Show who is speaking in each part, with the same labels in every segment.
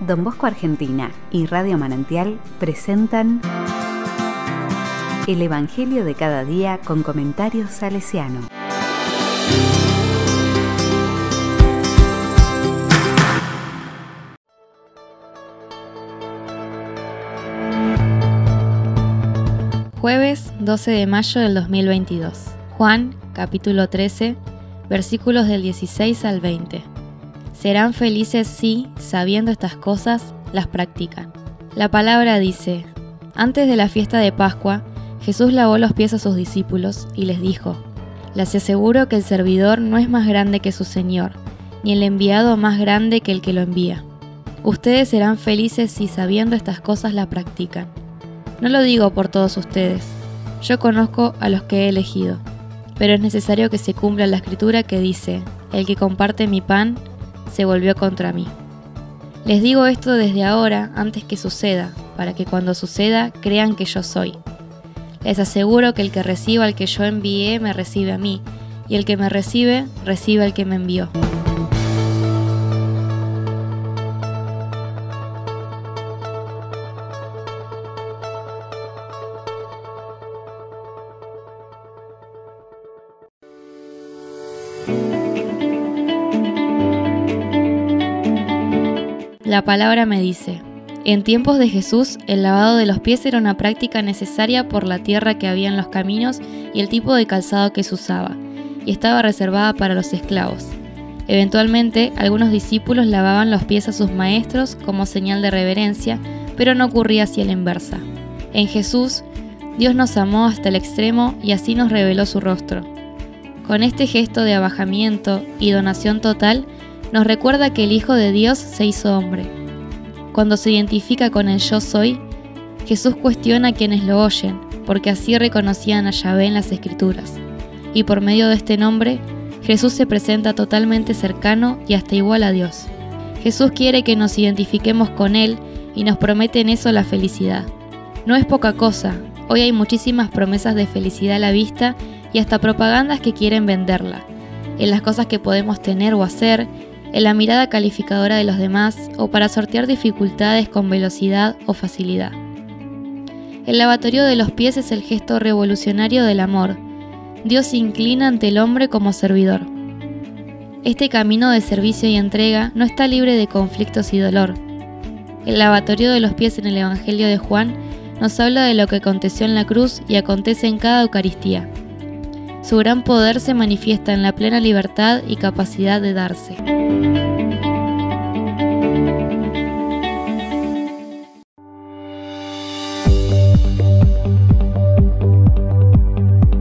Speaker 1: Don Bosco Argentina y Radio Manantial presentan El Evangelio de cada día con comentarios salesiano.
Speaker 2: Jueves 12 de mayo del 2022. Juan, capítulo 13, versículos del 16 al 20. Serán felices si, sabiendo estas cosas, las practican. La palabra dice, antes de la fiesta de Pascua, Jesús lavó los pies a sus discípulos y les dijo, les aseguro que el servidor no es más grande que su Señor, ni el enviado más grande que el que lo envía. Ustedes serán felices si sabiendo estas cosas la practican. No lo digo por todos ustedes, yo conozco a los que he elegido, pero es necesario que se cumpla la escritura que dice, el que comparte mi pan se volvió contra mí. Les digo esto desde ahora, antes que suceda, para que cuando suceda crean que yo soy. Les aseguro que el que reciba al que yo envié me recibe a mí, y el que me recibe recibe al que me envió. La palabra me dice, en tiempos de Jesús el lavado de los pies era una práctica necesaria por la tierra que había en los caminos y el tipo de calzado que se usaba, y estaba reservada para los esclavos. Eventualmente, algunos discípulos lavaban los pies a sus maestros como señal de reverencia, pero no ocurría así a la inversa. En Jesús, Dios nos amó hasta el extremo y así nos reveló su rostro. Con este gesto de abajamiento y donación total, nos recuerda que el Hijo de Dios se hizo hombre. Cuando se identifica con el yo soy, Jesús cuestiona a quienes lo oyen, porque así reconocían a Yahvé en las Escrituras. Y por medio de este nombre, Jesús se presenta totalmente cercano y hasta igual a Dios. Jesús quiere que nos identifiquemos con Él y nos promete en eso la felicidad. No es poca cosa, hoy hay muchísimas promesas de felicidad a la vista y hasta propagandas que quieren venderla, en las cosas que podemos tener o hacer, en la mirada calificadora de los demás o para sortear dificultades con velocidad o facilidad. El lavatorio de los pies es el gesto revolucionario del amor. Dios se inclina ante el hombre como servidor. Este camino de servicio y entrega no está libre de conflictos y dolor. El lavatorio de los pies en el Evangelio de Juan nos habla de lo que aconteció en la cruz y acontece en cada Eucaristía. Su gran poder se manifiesta en la plena libertad y capacidad de darse.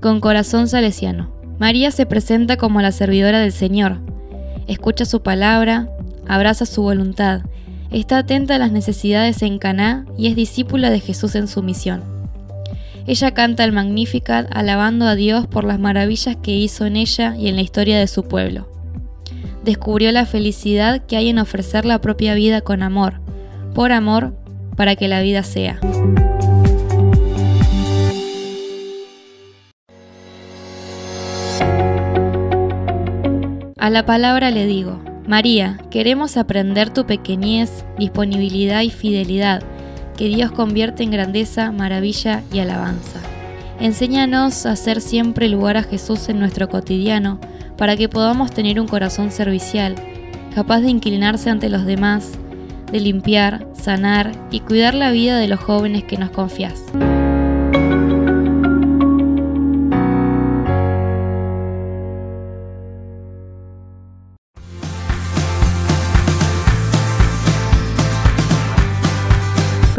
Speaker 2: Con corazón salesiano. María se presenta como la servidora del Señor. Escucha su palabra, abraza su voluntad, está atenta a las necesidades en Caná y es discípula de Jesús en su misión. Ella canta el Magnificat alabando a Dios por las maravillas que hizo en ella y en la historia de su pueblo. Descubrió la felicidad que hay en ofrecer la propia vida con amor, por amor, para que la vida sea. A la palabra le digo, María, queremos aprender tu pequeñez, disponibilidad y fidelidad que Dios convierte en grandeza, maravilla y alabanza. Enséñanos a hacer siempre lugar a Jesús en nuestro cotidiano para que podamos tener un corazón servicial, capaz de inclinarse ante los demás, de limpiar, sanar y cuidar la vida de los jóvenes que nos confías.